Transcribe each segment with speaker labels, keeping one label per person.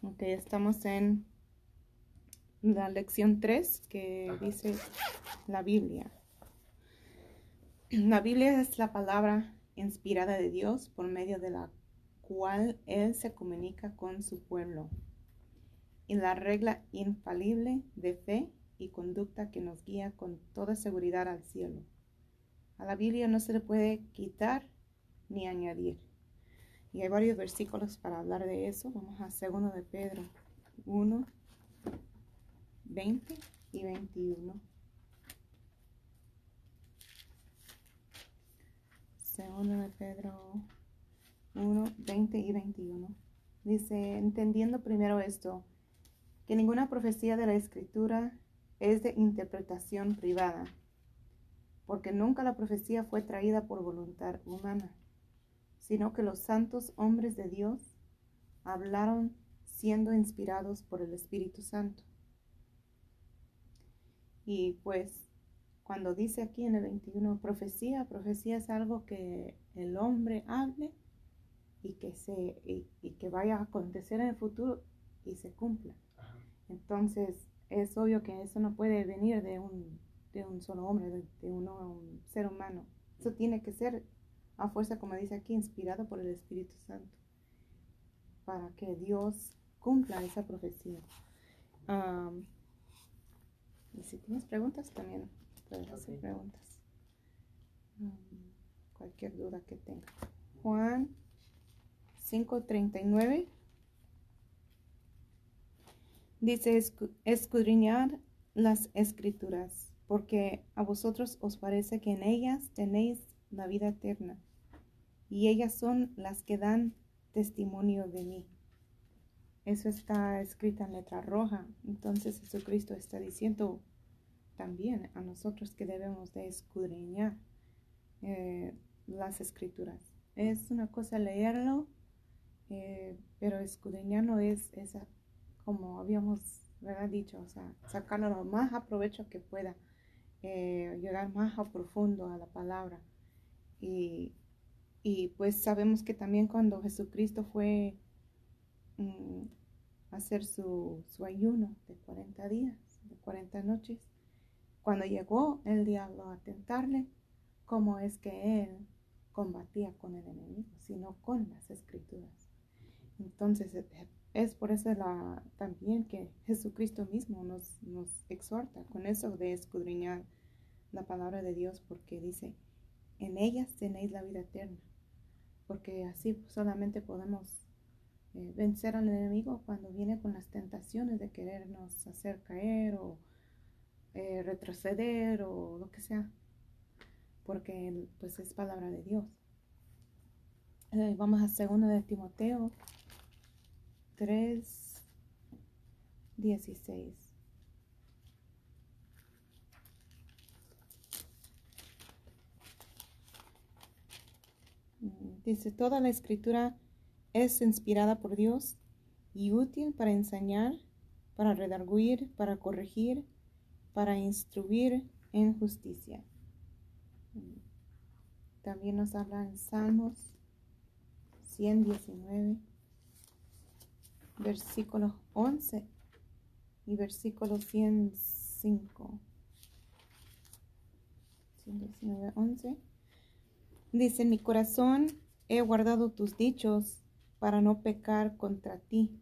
Speaker 1: Ok, estamos en la lección 3 que dice la Biblia. La Biblia es la palabra inspirada de Dios por medio de la cual Él se comunica con su pueblo y la regla infalible de fe y conducta que nos guía con toda seguridad al cielo. A la Biblia no se le puede quitar ni añadir. Y hay varios versículos para hablar de eso. Vamos a 2 de Pedro 1, 20 y 21. Segundo de Pedro 1, 20 y 21. Dice, entendiendo primero esto, que ninguna profecía de la escritura es de interpretación privada, porque nunca la profecía fue traída por voluntad humana sino que los santos hombres de Dios hablaron siendo inspirados por el Espíritu Santo. Y pues cuando dice aquí en el 21 profecía, profecía es algo que el hombre hable y que, se, y, que vaya a acontecer en el futuro y se cumpla. Entonces es obvio que eso no puede venir de un, de un solo hombre, de, un ser humano. Eso tiene que ser a fuerza, como dice aquí, inspirado por el Espíritu Santo, para que Dios cumpla esa profecía. y si tienes preguntas, también puedes hacer preguntas. cualquier duda que tenga. Juan 5:39 dice, escudriñar las escrituras, porque a vosotros os parece que en ellas tenéis la vida eterna y ellas son las que dan testimonio de mí. Eso está escrito en letra roja. Entonces Jesucristo está diciendo también a nosotros que debemos de escudriñar eh, las escrituras. Es una cosa leerlo, eh, pero escudriñar no es esa, como habíamos dicho, o sea, sacarlo lo más a que pueda, eh, llegar más a profundo a la palabra. Y y pues sabemos que también cuando Jesucristo fue mm, a hacer su, ayuno de 40 días, de 40 noches, cuando llegó el diablo a tentarle, ¿cómo es que él combatía con el enemigo, sino con las escrituras? Entonces e, e, es por eso también que Jesucristo mismo nos, nos exhorta con eso de escudriñar la palabra de Dios, porque dice, en ellas tenéis la vida eterna porque así solamente podemos eh, vencer al enemigo cuando viene con las tentaciones de querernos hacer caer o eh, retroceder o lo que sea, porque pues es palabra de Dios. Eh, vamos a 2 de Timoteo 3, 16. Dice, toda la escritura es inspirada por Dios y útil para enseñar, para redarguir, para corregir, para instruir en justicia. También nos habla en Salmos 119, versículo 11 y versículo 105. 119, 11. Dice, mi corazón he guardado tus dichos para no pecar contra ti.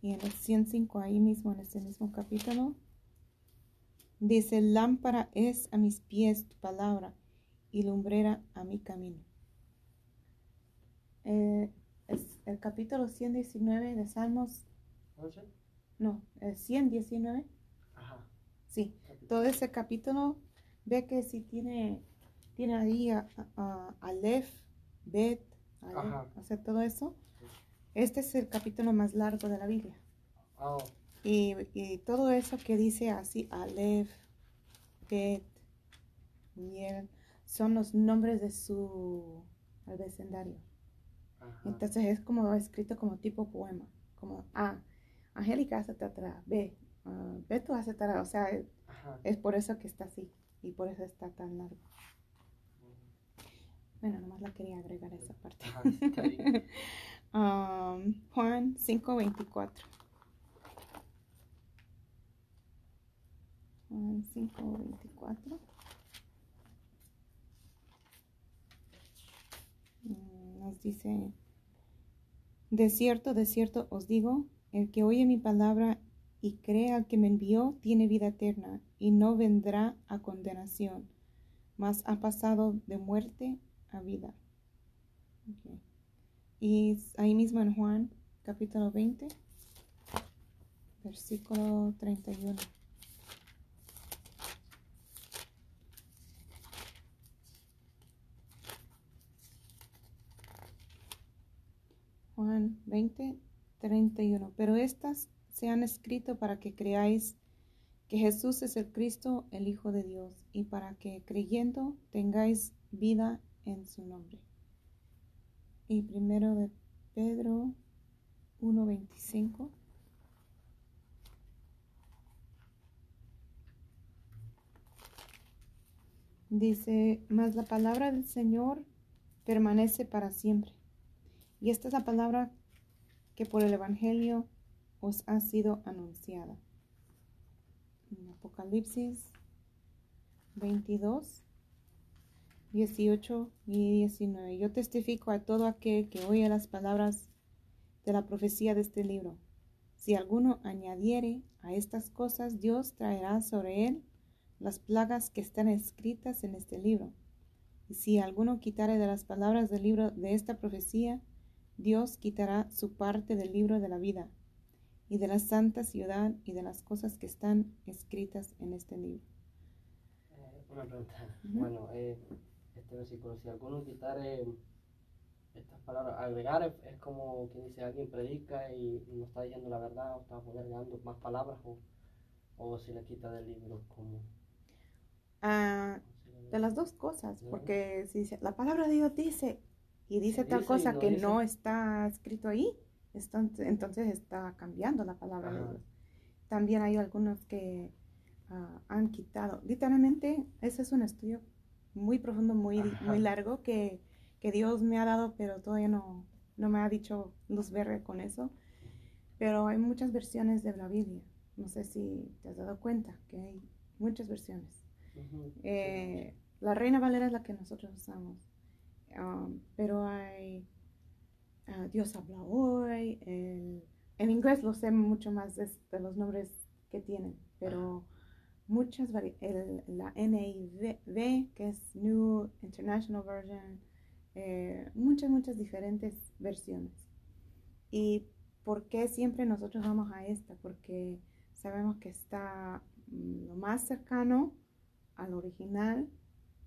Speaker 1: Y en el 105, ahí mismo, en este mismo capítulo, dice, lámpara es a mis pies tu palabra y lumbrera a mi camino. Eh, es el capítulo 119 de Salmos. No, el 119. Ajá. Sí, todo ese capítulo ve que si tiene, tiene ahí a, a Aleph, Bet, hacer todo eso. Este es el capítulo más largo de la Biblia. Oh. Y, todo eso que dice así, Aleph, Bet, Miel, son los nombres de su vecindario. Entonces es como escrito como tipo poema. Como, A, Angélica hace atrás, B, uh, Beto hace atrás. O sea, es por eso que está así y por eso está tan largo. Bueno, nomás la quería agregar esa parte. um, Juan 5:24. Juan 5:24. Mm, Nos dice, de cierto, de cierto os digo, el que oye mi palabra y cree al que me envió tiene vida eterna y no vendrá a condenación, mas ha pasado de muerte a vida. Y ahí mismo en Juan capítulo 20, versículo 31. Juan 20, 31. Pero estas se han escrito para que creáis que Jesús es el Cristo, el Hijo de Dios, y para que creyendo tengáis vida en su nombre. Y primero de Pedro 1.25. Dice, mas la palabra del Señor permanece para siempre. Y esta es la palabra que por el Evangelio os ha sido anunciada. En Apocalipsis 22, 18 y 19. Yo testifico a todo aquel que oye las palabras de la profecía de este libro. Si alguno añadiere a estas cosas, Dios traerá sobre él las plagas que están escritas en este libro. Y si alguno quitare de las palabras del libro de esta profecía, Dios quitará su parte del libro de la vida y de la santa ciudad y de las cosas que están escritas en este libro.
Speaker 2: Eh, una pregunta. Bueno, eh, este versículo, si alguno quitare estas palabras, agregar es, es como quien dice, alguien predica y no está diciendo la verdad o está agregando más palabras o, o si le quita del libro, como...
Speaker 1: Ah, de las dos cosas, porque si la palabra de Dios dice y dice tal cosa
Speaker 2: no
Speaker 1: que
Speaker 2: dice.
Speaker 1: no está escrito ahí, está- entonces está cambiando la palabra de. Dios. También hay algunos que ah, han quitado, literalmente, ese es un estudio muy profundo, muy,
Speaker 2: Ajá.
Speaker 1: muy largo que, que Dios me ha dado, pero todavía no, no me ha dicho luz verde con eso. Pero hay muchas versiones de la Biblia. No sé si te has dado cuenta que hay muchas versiones. Eh, la Reina Valera es la que nosotros usamos. Um, pero hay ah, Dios habla hoy. el- en inglés lo sé mucho más de, de los nombres que tienen, pero muchas el- la NIV, que es New International Version, eh, muchas, muchas diferentes versiones. ¿Y por qué siempre nosotros vamos a esta? Porque sabemos que está mm, lo más cercano al original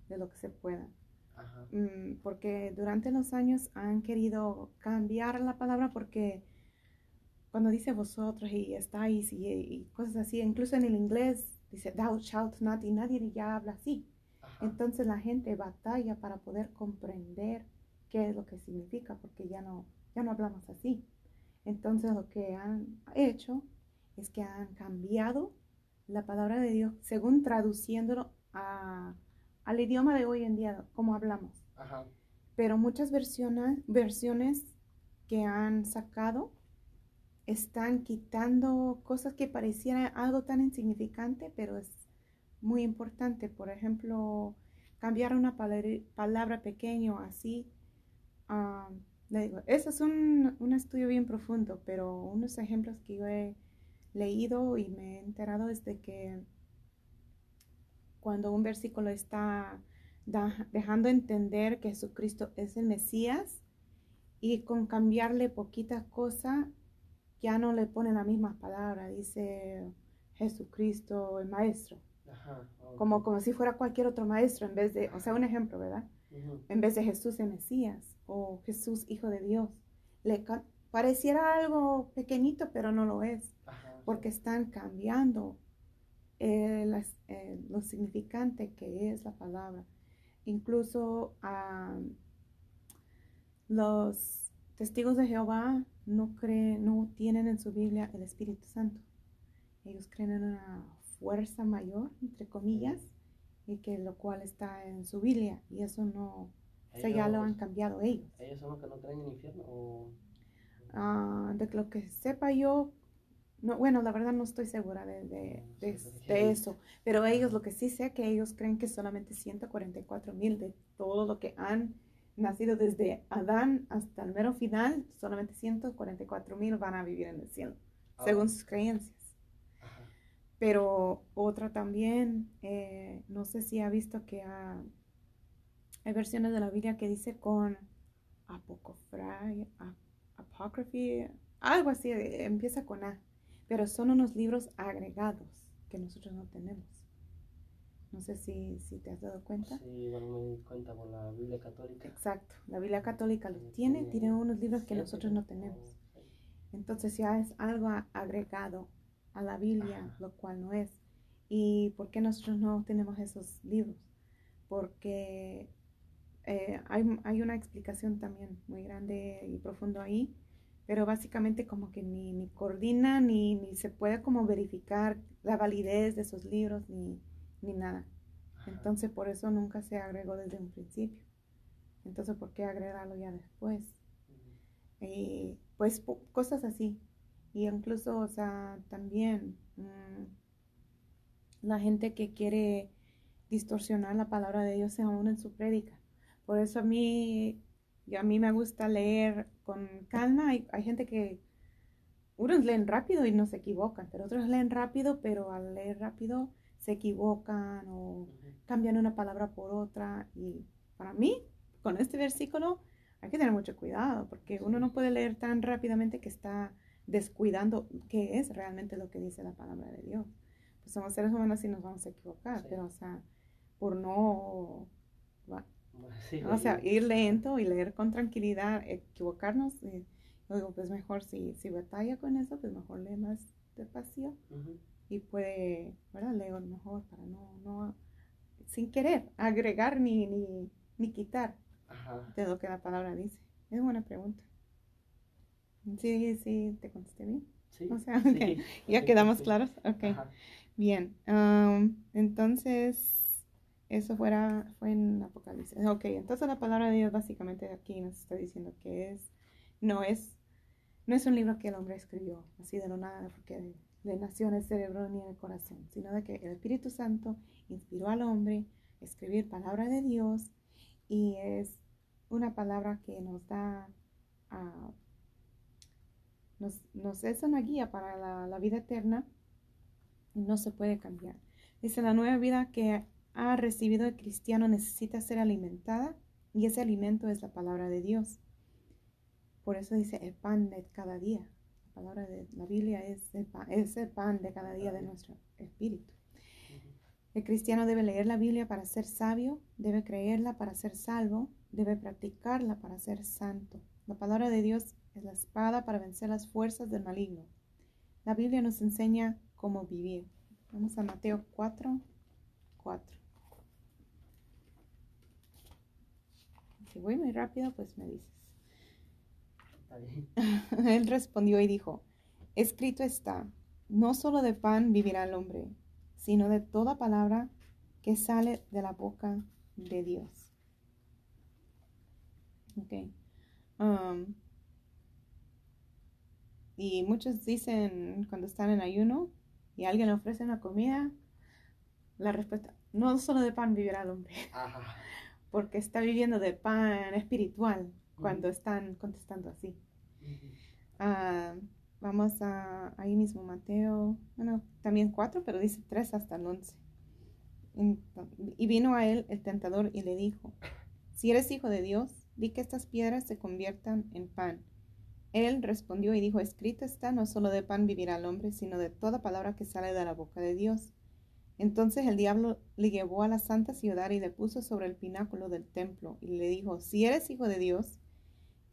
Speaker 1: de lo que se pueda.
Speaker 2: Ajá.
Speaker 1: Mm, porque durante los años han querido cambiar la palabra porque cuando dice vosotros y estáis y, y cosas así, incluso en el inglés dice thou shalt not y nadie ya habla así.
Speaker 2: Ajá.
Speaker 1: Entonces la gente batalla para poder comprender qué es lo que significa porque ya no, ya no hablamos así. Entonces lo que han hecho es que han cambiado la palabra de Dios según traduciéndolo a, al idioma de hoy en día, como hablamos.
Speaker 2: Ajá.
Speaker 1: Pero muchas versiones, versiones que han sacado están quitando cosas que parecieran algo tan insignificante, pero es muy importante. Por ejemplo, cambiar una palabra, palabra pequeño así. ah, le digo, eso es un, un estudio bien profundo, pero unos ejemplos que yo he leído y me he enterado es de que cuando un versículo está dejando entender que Jesucristo es el Mesías y con cambiarle poquita cosa ya no le pone la misma palabra, dice Jesucristo el Maestro,
Speaker 2: Ajá.
Speaker 1: como, como si fuera cualquier otro maestro en vez de, o sea, un ejemplo, ¿verdad? En vez de Jesús el Mesías o Jesús Hijo de Dios. Le pareciera algo pequeñito, pero no lo es
Speaker 2: Ajá.
Speaker 1: porque están cambiando eh, las- eh, lo significante que es la palabra. Incluso ah, los testigos de Jehová no creen, no tienen en su Biblia el Espíritu Santo. Ellos creen en una fuerza mayor, entre comillas, y que lo cual está en su Biblia, y eso no, o sea, ya lo han
Speaker 2: Ellos-
Speaker 1: cambiado ellos.
Speaker 2: ¿Ellos son los que no creen en el infierno o...?
Speaker 1: Ah, de lo que sepa yo, no, bueno, la verdad no estoy segura de, de, de, de eso, pero ellos lo que sí sé que ellos creen que solamente 144 mil de todo lo que han nacido desde Adán hasta el mero final, solamente 144 mil van a vivir en el cielo,
Speaker 2: Ah.
Speaker 1: según sus creencias.
Speaker 2: Ajá.
Speaker 1: Pero otra también, eh, no sé si ha visto que ha- hay versiones de la Biblia que dice con apocrypha, ap- apocryphy, algo así, empieza con A, pero son unos libros agregados que nosotros no tenemos. No sé si, si te has dado cuenta.
Speaker 2: Sí, bueno, me di cuenta por la Biblia católica.
Speaker 1: Exacto, la Biblia católica los tiene,
Speaker 2: tiene
Speaker 1: tiene unos libros que nosotros no tenemos. Entonces ya es algo agregado a la Biblia,
Speaker 2: Ajá.
Speaker 1: lo cual no es. ¿Y por qué nosotros no tenemos esos libros? Porque eh, hay, hay una explicación también muy grande y profundo ahí, pero básicamente como que ni, ni coordina ni, ni se puede como verificar la validez de esos libros ni, ni nada.
Speaker 2: Ajá.
Speaker 1: Entonces por eso nunca se agregó desde un principio. Entonces, ¿por qué agregarlo ya después? Y pues po- cosas así. Y incluso, o sea, también mm, la gente que quiere distorsionar la palabra de Dios aún en su prédica. Por eso a mí, y a mí me gusta leer con calma. Hay, hay gente que, unos leen rápido y no se equivocan, pero otros leen rápido, pero al leer rápido se equivocan o cambian una palabra por otra. Y para mí, con este versículo, hay que tener mucho cuidado, porque uno no puede leer tan rápidamente que está descuidando qué es realmente lo que dice la palabra de Dios. Pues somos seres humanos y nos vamos a equivocar,
Speaker 2: Sí.
Speaker 1: pero o sea, por no,
Speaker 2: sí,
Speaker 1: o sea, ir lento y leer con tranquilidad, equivocarnos, y, yo digo, pues mejor si, si batalla con eso, pues mejor lee más despacio. Y puede, ¿verdad? Leo mejor para no, no, sin querer agregar ni, ni, ni quitar
Speaker 2: Ajá.
Speaker 1: de lo que la palabra dice. Es buena pregunta. Sí, sí, te contesté bien.
Speaker 2: Sí,
Speaker 1: O sea,
Speaker 2: sí,
Speaker 1: Ya
Speaker 2: sí,
Speaker 1: quedamos
Speaker 2: sí.
Speaker 1: claros. Ok,
Speaker 2: Ajá.
Speaker 1: bien. entonces, eso fuera, fue en Apocalipsis. Ok, entonces la palabra de Dios básicamente aquí nos está diciendo que es, no es, no es un libro que el hombre escribió así de lo nada, porque le nació en el cerebro ni el corazón, sino de que el Espíritu Santo inspiró al hombre a escribir palabra de Dios y es una palabra que nos da, ah, nos, es una guía para la, la vida eterna y no se puede cambiar. Dice, la nueva vida que ha recibido el cristiano necesita ser alimentada y ese alimento es la palabra de Dios. Por eso dice el pan de cada día. La palabra de la Biblia es el pan, es el pan de cada día de nuestro espíritu. El cristiano debe leer la Biblia para ser sabio, debe creerla para ser salvo, debe practicarla para ser santo. La palabra de Dios es la espada para vencer las fuerzas del maligno. La Biblia nos enseña cómo vivir. Vamos a Mateo 4, 4. Si voy muy rápido, pues me dices.
Speaker 2: Está bien.
Speaker 1: Él respondió y dijo, escrito está, no solo de pan vivirá el hombre, sino de toda palabra que sale de la boca de Dios. Ok. Um, y muchos dicen cuando están en ayuno y alguien le ofrece una comida, la respuesta, no solo de pan vivirá el hombre,
Speaker 2: Ajá.
Speaker 1: porque está viviendo de pan espiritual cuando están contestando así. Ah, vamos a ahí mismo, Mateo, bueno, también cuatro, pero dice tres hasta el once. Y vino a él el tentador y le dijo, si eres hijo de Dios, di que estas piedras se conviertan en pan. Él respondió y dijo, escrito está, no solo de pan vivirá el hombre, sino de toda palabra que sale de la boca de Dios. Entonces el diablo le llevó a la santa ciudad y le puso sobre el pináculo del templo y le dijo, si eres hijo de Dios,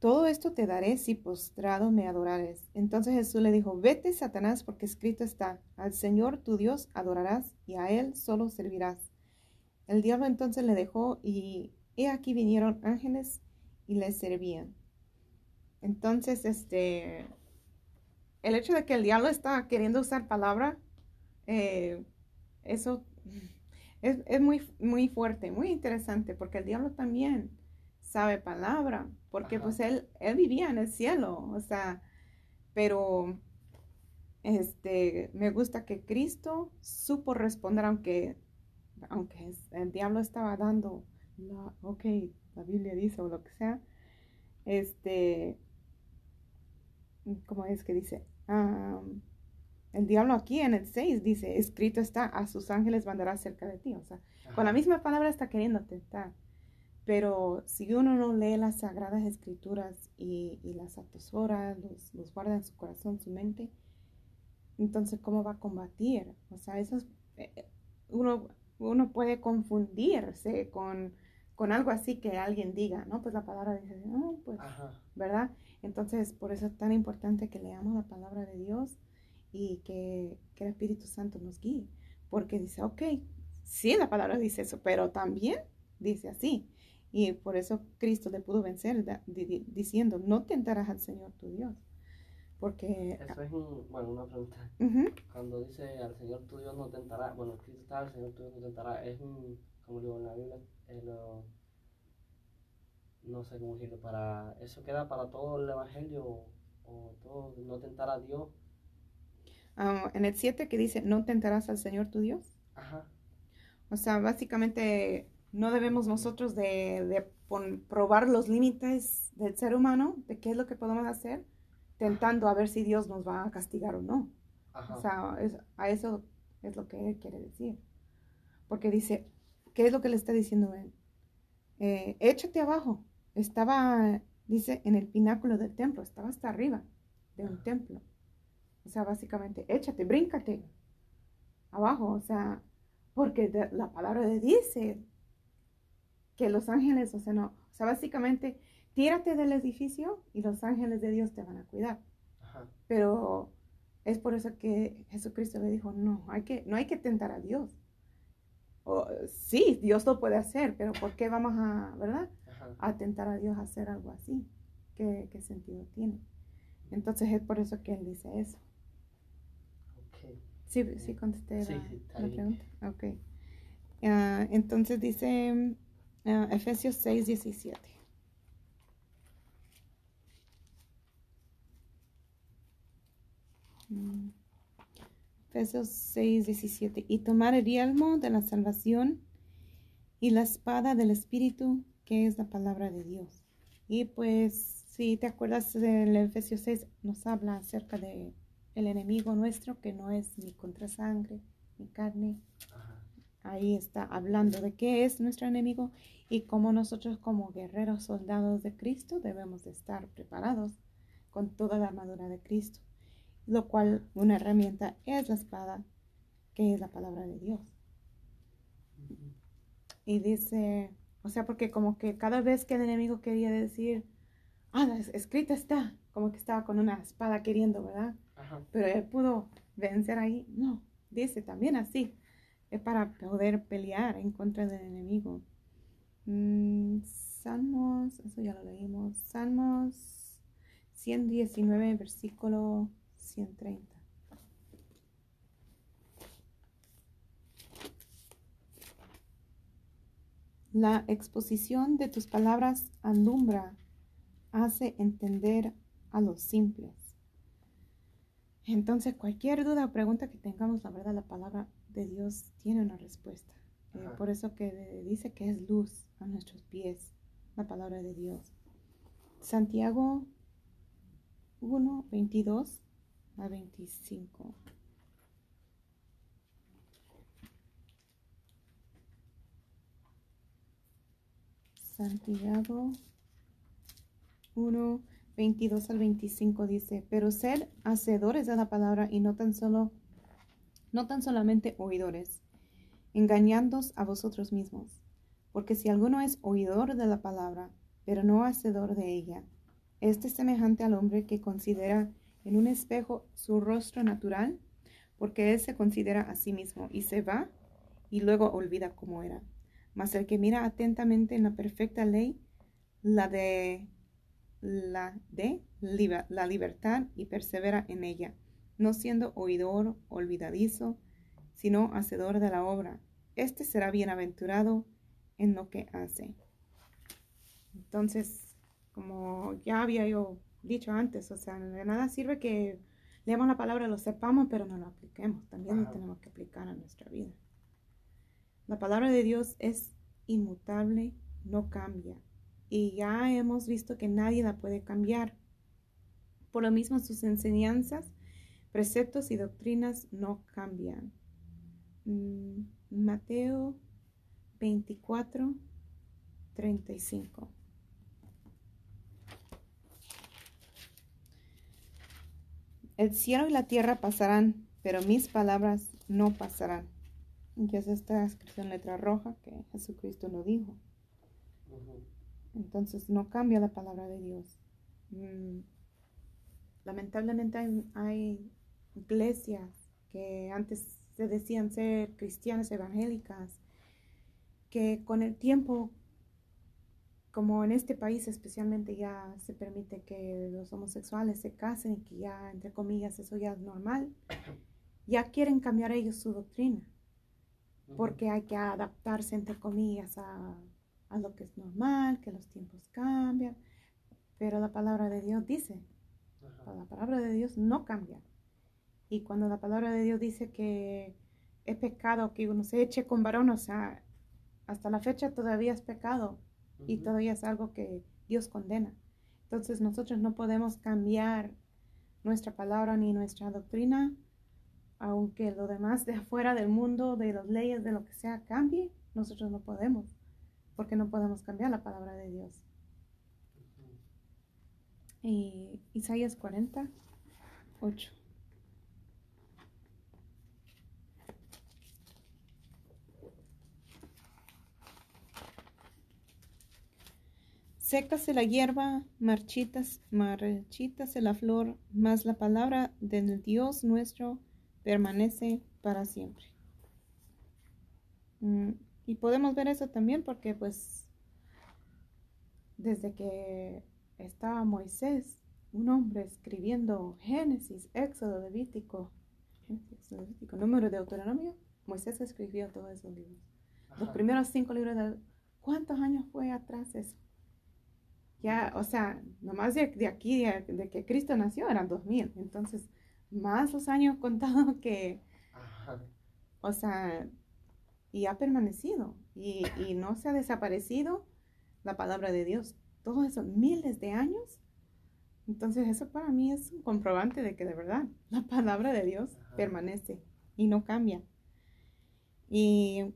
Speaker 1: todo esto te daré si postrado me adorares. Entonces Jesús le dijo, vete, Satanás, porque escrito está, al Señor tu Dios adorarás y a Él solo servirás. el diablo entonces le dejó y he aquí vinieron ángeles y le servían. Entonces, este, el hecho de que el diablo está queriendo usar palabra, eh, eso es, muy, muy fuerte, muy interesante, porque el diablo también sabe palabra, porque pues él, él vivía en el cielo, o sea, pero este, me gusta que Cristo supo responder, aunque, aunque el diablo estaba dando, la, ok, la Biblia dice o lo que sea, este, ¿cómo es que dice? el diablo aquí en el 6 dice, escrito está, a sus ángeles mandará cerca de ti. O sea, con la misma palabra está queriendo tentar. Pero si uno no lee las sagradas escrituras y, las atesora, los, los, guarda en su corazón, su mente, entonces ¿cómo va a combatir? O sea, eso es, eh, eh, uno, uno puede confundirse con, con, algo así que alguien diga, ¿no? Pues la palabra dice, no, pues, ¿verdad? Entonces, por eso es tan importante que leamos la palabra de Dios y que, el Espíritu Santo nos guíe. Porque dice, ok, sí, la palabra dice eso, pero también dice así. Y por eso Cristo le pudo vencer diciendo, no tentarás al Señor tu Dios. Porque...
Speaker 2: Eso es bueno, una pregunta. Cuando dice al Señor tu Dios no tentará, bueno, Cristo está, al Señor tu Dios no tentará, es como digo en la Biblia, no sé cómo decirlo, para, eso queda para todo el Evangelio o todo, no tentar a Dios.
Speaker 1: Ah, en el 7 que dice, no tentarás al Señor tu Dios. Ajá. O sea, básicamente no debemos nosotros de, probar los límites del ser humano, de qué es lo que podemos hacer, tentando a ver si Dios nos va a castigar o no. Ajá. O sea, a eso es lo que él quiere decir. Porque dice, ¿qué es lo que le está diciendo él? Eh, échate abajo, estaba, dice, en el pináculo del templo, estaba hasta arriba de un templo. O sea, básicamente, échate, bríncate abajo, o sea, porque la palabra de dice que los ángeles, o sea, no, o sea, básicamente, tírate del edificio y los ángeles de Dios te van a cuidar. Pero es por eso que Jesucristo le dijo, no, hay que, no hay que tentar a Dios. O, sí, Dios lo puede hacer, pero ¿por qué vamos a, verdad? atentar a Dios a hacer algo así. ¿Qué, sentido tiene? Entonces es por eso que él dice eso. Sí, sí contesté la, pregunta. Ok. Ah, entonces dice uh, Efesios 6, 17. Mm. Efesios 6, 17. Y tomar el yelmo de la salvación y la espada del Espíritu, que es la palabra de Dios. Y pues, si te acuerdas del Efesios 6, nos habla acerca de el enemigo nuestro, que no es ni contra sangre, ni carne. Ahí está hablando de qué es nuestro enemigo y cómo nosotros como guerreros soldados de Cristo debemos de estar preparados con toda la armadura de Cristo, lo cual una herramienta es la espada, que es la palabra de Dios. Y dice o sea, porque como que cada vez que el enemigo quería decir, ah, escrita está, como que estaba con una espada queriendo, ¿verdad? Pero él pudo vencer ahí. No, dice también así. Es para poder pelear en contra del enemigo. Mm, Salmos, eso ya lo leímos. Salmos 119, versículo 130. La exposición de tus palabras alumbra, hace entender a los simples. Entonces, cualquier duda o pregunta que tengamos, la verdad, la palabra de Dios tiene una respuesta. Eh, por eso que dice que es luz a nuestros pies, la palabra de Dios. Santiago 1, 22 a 25. Santiago 1, 22 al 25 dice, pero ser hacedores de la palabra y no tan solo, no tan solamente oidores, engañándos a vosotros mismos. Porque si alguno es oidor de la palabra, pero no hacedor de ella, este es semejante al hombre que considera en un espejo su rostro natural, porque él se considera a sí mismo y se va y luego olvida cómo era. Mas el que mira atentamente en la perfecta ley, la de la de la libertad y persevera en ella, no siendo oidor olvidadizo, sino hacedor de la obra. Este será bienaventurado en lo que hace. Entonces, como ya había yo dicho antes, o sea, de nada sirve que leamos la palabra, lo sepamos, pero no lo apliquemos. También lo tenemos que aplicar a nuestra vida. La palabra de Dios es inmutable, no cambia. Y ya hemos visto que nadie la puede cambiar. Por lo mismo, sus enseñanzas, preceptos y doctrinas no cambian. Mm, Mateo 24, 35. El cielo y la tierra pasarán, pero mis palabras no pasarán. Y es esta escrita en letra roja que Jesucristo lo dijo. Entonces no cambia la palabra de Dios. Mm, lamentablemente hay, iglesias que antes se decían ser cristianas evangélicas, que con el tiempo como en este país especialmente ya se permite que los homosexuales se casen y que ya, entre comillas, eso ya es normal, ya quieren cambiar ellos su doctrina, porque hay que adaptarse, entre comillas, a, lo que es normal, que los tiempos cambian, pero la palabra de Dios dice, la palabra de Dios no cambia. Y cuando la palabra de Dios dice que es pecado que uno se eche con varón, o sea, hasta la fecha todavía es pecado y todavía es algo que Dios condena. Entonces nosotros no podemos cambiar nuestra palabra ni nuestra doctrina, aunque lo demás de afuera del mundo, de las leyes, de lo que sea, cambie, nosotros no podemos, porque no podemos cambiar la palabra de Dios. Y Isaías 40, 8. Sécase la hierba, marchitas, marchítase la flor, mas la palabra del Dios nuestro permanece para siempre. Mm, y podemos ver eso también porque pues desde que estaba Moisés, un hombre escribiendo Génesis, Éxodo, Levítico, Génesis, Levítico, número de Deuteronomio, Moisés escribió todos esos libros. Los primeros cinco libros de... ¿Cuántos años fue atrás eso? Ya, o sea, nomás de, de aquí, de, que Cristo nació, eran dos mil. Entonces, más los años contados que, o sea, y ha permanecido y, y, no se ha desaparecido la palabra de Dios. Todos esos miles de años. Entonces, eso para mí es un comprobante de que de verdad la palabra de Dios permanece y no cambia. Y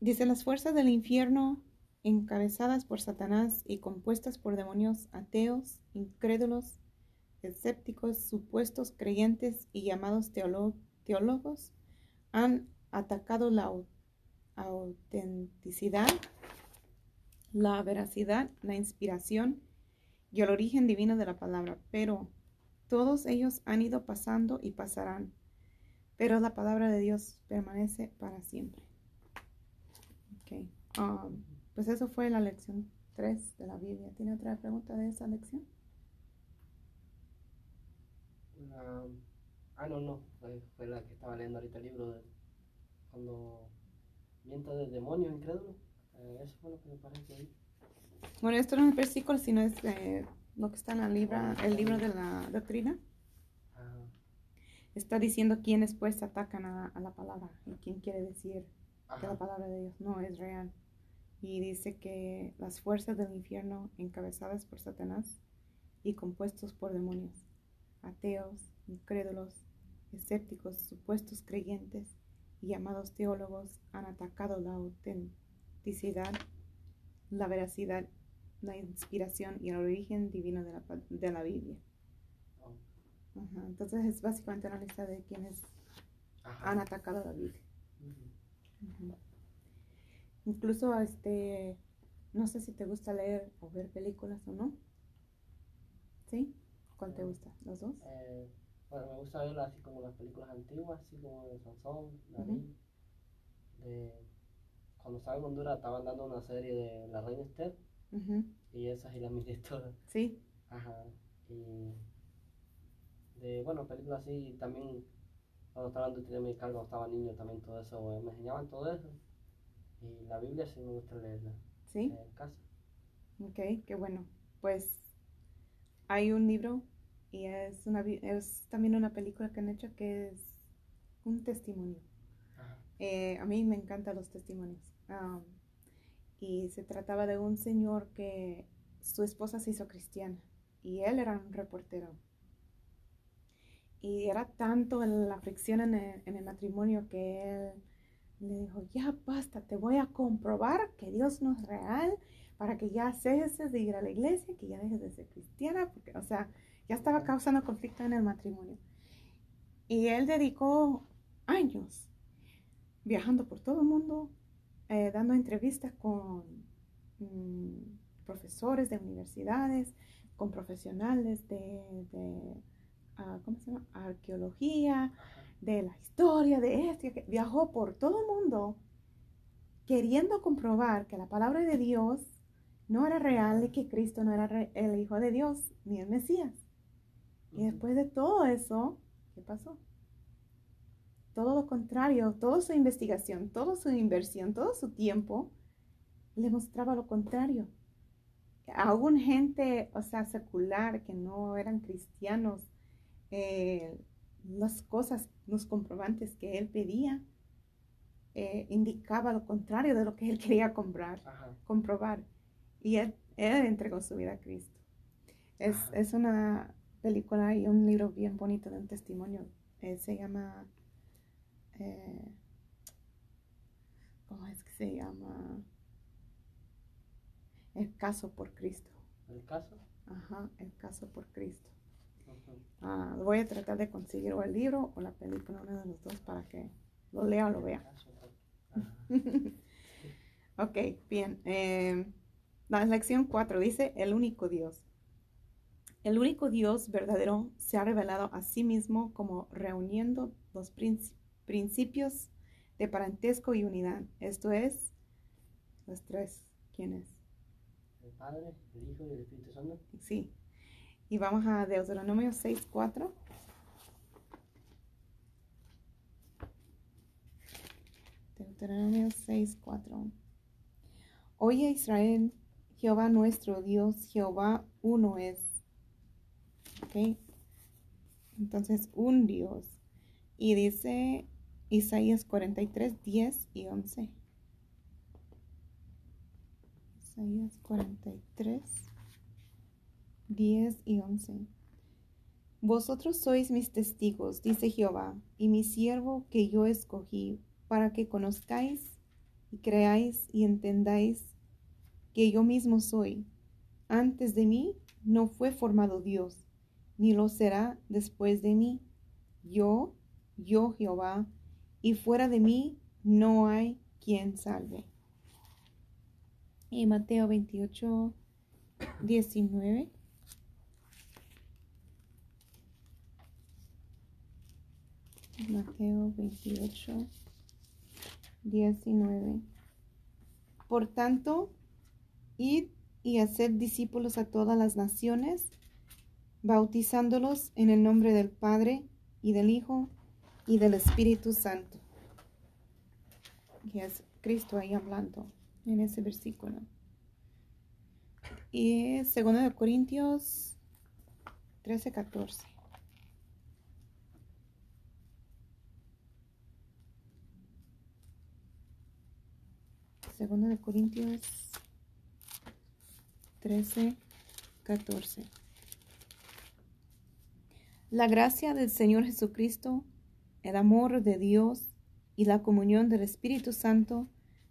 Speaker 1: dice, las fuerzas del infierno encabezadas por Satanás y compuestas por demonios ateos, incrédulos, escépticos, supuestos creyentes y llamados teólogos, han atacado la autenticidad, la veracidad, la inspiración y el origen divino de la palabra, pero todos ellos han ido pasando y pasarán, pero la palabra de Dios permanece para siempre. Okay. Um, pues eso fue la lección 3 de la Biblia. ¿Tiene otra pregunta de esa lección?
Speaker 2: ah, no, no. Fue, la que estaba leyendo ahorita el libro de cuando miento de demonios incrédulos. Eh, eso fue lo que me parece ahí.
Speaker 1: Bueno, esto no es versículo, sino es eh, lo que está en la libra, el libro de la doctrina. Ah. Está diciendo quiénes pues atacan a, la palabra y quién quiere decir que la palabra de Dios no es real y dice que las fuerzas del infierno encabezadas por Satanás y compuestos por demonios, ateos, incrédulos, escépticos, supuestos creyentes y llamados teólogos han atacado la autenticidad, la veracidad, la inspiración y el origen divino de la, de la Biblia. Entonces es básicamente una lista de quienes han atacado la Biblia. Incluso, este, no sé si te gusta leer o ver películas o no. ¿Sí? ¿Cuál te gusta? ¿Los dos?
Speaker 2: Eh, bueno, me gusta ver así como las películas antiguas, así como de Sansón, David, de cuando estaba en Honduras estaban dando una serie de La Reina Esther y esas y las miré todas.
Speaker 1: Sí.
Speaker 2: Ajá. Y de, bueno, películas así también, cuando estaba en Deuteronomio Medical, cuando estaba niño también todo eso, eh, me enseñaban todo eso. Y la Biblia sí me gusta leerla
Speaker 1: Sí.
Speaker 2: en casa.
Speaker 1: Ok, qué bueno. Pues hay un libro y es, una, es también una película que han hecho que es un testimonio. Eh, a mí me encantan los testimonios. Y se trataba de un señor que su esposa se hizo cristiana y él era un reportero. Y era tanto la fricción en el, en el matrimonio que él le dijo, ya basta, te voy a comprobar que Dios no es real para que ya ceses de ir a la iglesia, que ya dejes de ser cristiana, porque, o sea, ya estaba causando conflicto en el matrimonio. Y él dedicó años viajando por todo el mundo, eh, dando entrevistas con mm, profesores de universidades, con profesionales de, de, ah, ¿cómo se llama? arqueología,
Speaker 2: Ajá.
Speaker 1: De la historia, de esto, aquello. viajó por todo el mundo queriendo comprobar que la palabra de Dios no era real y que Cristo no era el Hijo de Dios ni el Mesías. Y después de todo eso, ¿qué pasó? Todo lo contrario, toda su investigación, toda su inversión, todo su tiempo, le mostraba lo contrario. Aún gente, o sea, secular, que no eran cristianos, eh, las cosas, los comprobantes que él pedía, eh, indicaba lo contrario de lo que él quería comprar
Speaker 2: Ajá.
Speaker 1: comprobar. Y él, él entregó su vida a Cristo. Es, es una película y un libro bien bonito de un testimonio. Eh, se llama... eh, ¿Cómo es que se llama? El caso por Cristo.
Speaker 2: ¿El caso?
Speaker 1: Ajá, el caso por Cristo. Ah, voy a tratar de conseguir o el libro o la película, uno de los dos, para que lo lea o lo vea. ok, bien. eh, la lección 4 dice el único Dios. El único Dios verdadero se ha revelado a sí mismo como reuniendo los princi- principios de parentesco y unidad. Esto es, los tres. ¿Quién es?
Speaker 2: El Padre, el Hijo y el Espíritu Santo.
Speaker 1: Sí. Y vamos a Deuteronomio 6, 4. Deuteronomio 6, 4. Oye Israel, Jehová nuestro Dios, Jehová uno es. ¿Ok? Entonces, un Dios. Y dice Isaías 43, 10 y 11. Isaías 43. 10 y 11. Vosotros sois mis testigos, dice Jehová, y mi siervo que yo escogí, para que conozcáis y creáis y entendáis que yo mismo soy. Antes de mí no fue formado Dios, ni lo será después de mí. Yo, yo Jehová, y fuera de mí no hay quien salve. Y Mateo 28, 19. Mateo 28, 19. Por tanto, id y haced discípulos a todas las naciones, bautizándolos en el nombre del Padre y del Hijo y del Espíritu Santo. Que es Cristo ahí hablando en ese versículo. Y segundo de Corintios 13, 14. Segundo de Corintios 13, 14. La gracia del Señor Jesucristo, el amor de Dios y la comunión del Espíritu Santo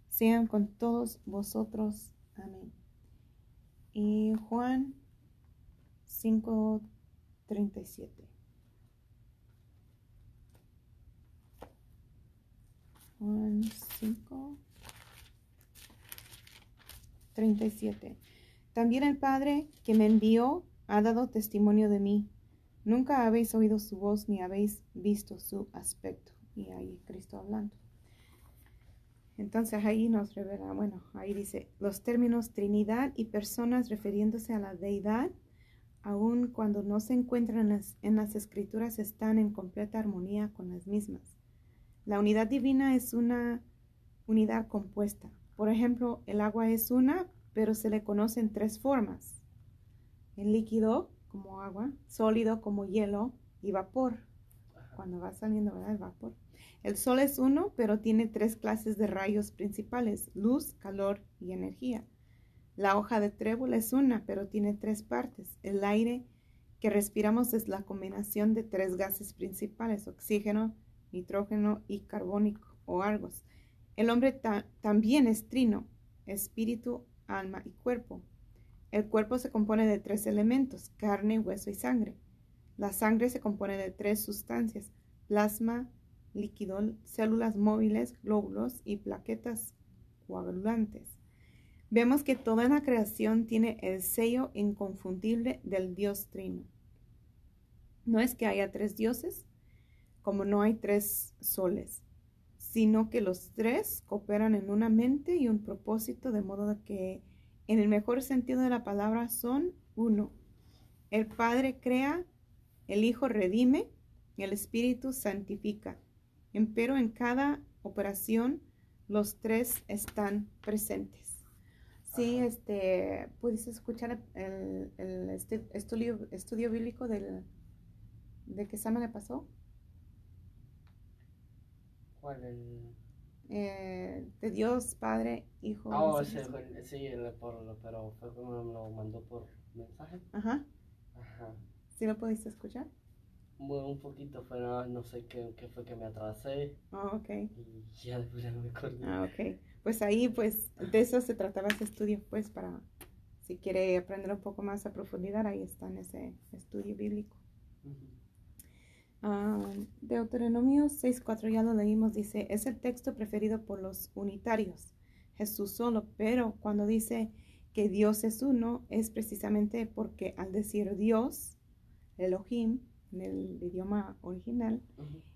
Speaker 1: sean con todos vosotros. Amén. Y Juan 5, 37. Juan 5, 37. También el Padre que me envió ha dado testimonio de mí. Nunca habéis oído su voz ni habéis visto su aspecto. Y ahí Cristo hablando. Entonces ahí nos revela, bueno, ahí dice los términos Trinidad y personas refiriéndose a la deidad, aun cuando no se encuentran en las, en las escrituras, están en completa armonía con las mismas. La unidad divina es una unidad compuesta. Por ejemplo, el agua es una, pero se le conocen tres formas. El líquido como agua, sólido como hielo y vapor. Cuando va saliendo, ¿verdad? El vapor. El sol es uno, pero tiene tres clases de rayos principales, luz, calor y energía. La hoja de trébol es una, pero tiene tres partes. El aire que respiramos es la combinación de tres gases principales, oxígeno, nitrógeno y carbónico o argos. El hombre también es trino, espíritu, alma y cuerpo. El cuerpo se compone de tres elementos, carne, hueso y sangre. La sangre se compone de tres sustancias, plasma, líquido, células móviles, glóbulos y plaquetas coagulantes. Vemos que toda la creación tiene el sello inconfundible del Dios Trino. No es que haya tres dioses, como no hay tres soles, sino que los tres cooperan en una mente y un propósito, de modo que en el mejor sentido de la palabra son uno. El Padre crea, el Hijo redime, el Espíritu santifica. Empero en cada operación los tres están presentes. Sí, este, ¿pudiste escuchar el, este, estudio, estudio bíblico del, de qué semana le pasó?
Speaker 2: ¿Cuál? El...
Speaker 1: Eh, de Dios, Padre, Hijo.
Speaker 2: Oh, sí, sí por, pero fue como lo mandó por mensaje.
Speaker 1: Ajá. Ajá. ¿Sí lo pudiste escuchar?
Speaker 2: un poquito, pero no sé qué, qué, fue que me atrasé.
Speaker 1: Ah, ok.
Speaker 2: Y ya después ya no me acuerdo.
Speaker 1: Ah, ok. Pues ahí, pues, de eso se trataba ese estudio, pues, para, si quiere aprender un poco más a profundidad, ahí está en ese estudio bíblico. Uh, Deuteronomio 6.4 ya lo leímos, dice, es el texto preferido por los unitarios, Jesús solo, pero cuando dice que Dios es uno, es precisamente porque al decir Dios, Elohim, en el idioma original,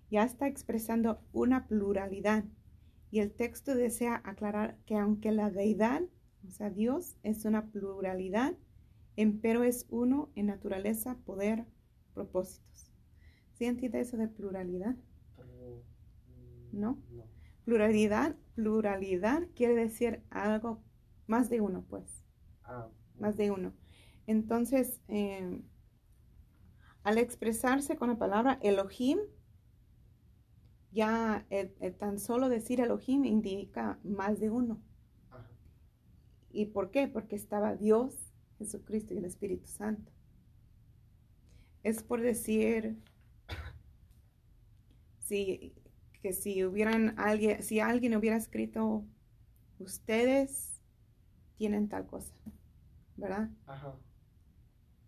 Speaker 1: ya está expresando una pluralidad. Y el texto desea aclarar que aunque la deidad, o sea, Dios es una pluralidad, empero es uno en naturaleza, poder, propósitos. ¿Sí entiende eso de pluralidad?
Speaker 2: Mm, ¿No?
Speaker 1: Pluralidad, pluralidad quiere decir algo más de uno, pues.
Speaker 2: Ah,
Speaker 1: más de uno. Entonces, eh, al expresarse con la palabra Elohim, ya tan solo decir Elohim indica más de uno. ¿Y por qué? Porque estaba Dios, Jesucristo y el Espíritu Santo. Es por decir si, que si hubieran alguien, si alguien hubiera escrito ustedes tienen tal cosa, ¿verdad?
Speaker 2: Ajá